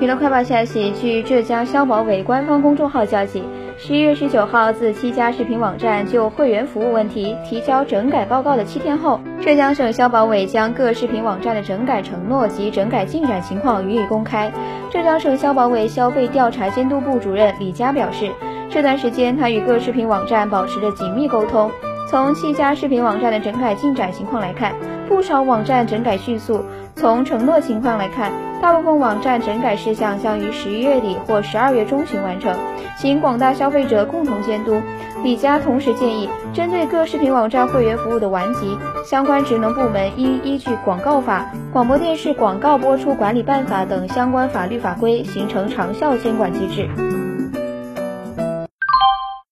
娱乐快报消息，据浙江消保委官方公众号消息，十一月十九号，自七家视频网站就会员服务问题提交整改报告的七天后，浙江省消保委将各视频网站的整改承诺及整改进展情况予以公开。浙江省消保委消费调查监督部主任李佳表示，这段时间他与各视频网站保持着紧密沟通。从七家视频网站的整改进展情况来看，不少网站整改迅速。从承诺情况来看，大部分网站整改事项将于十一月底或十二月中旬完成，请广大消费者共同监督。李佳同时建议，针对各视频网站会员服务的顽疾，相关职能部门应依据《广告法》《广播电视广告播出管理办法》等相关法律法规，形成长效监管机制。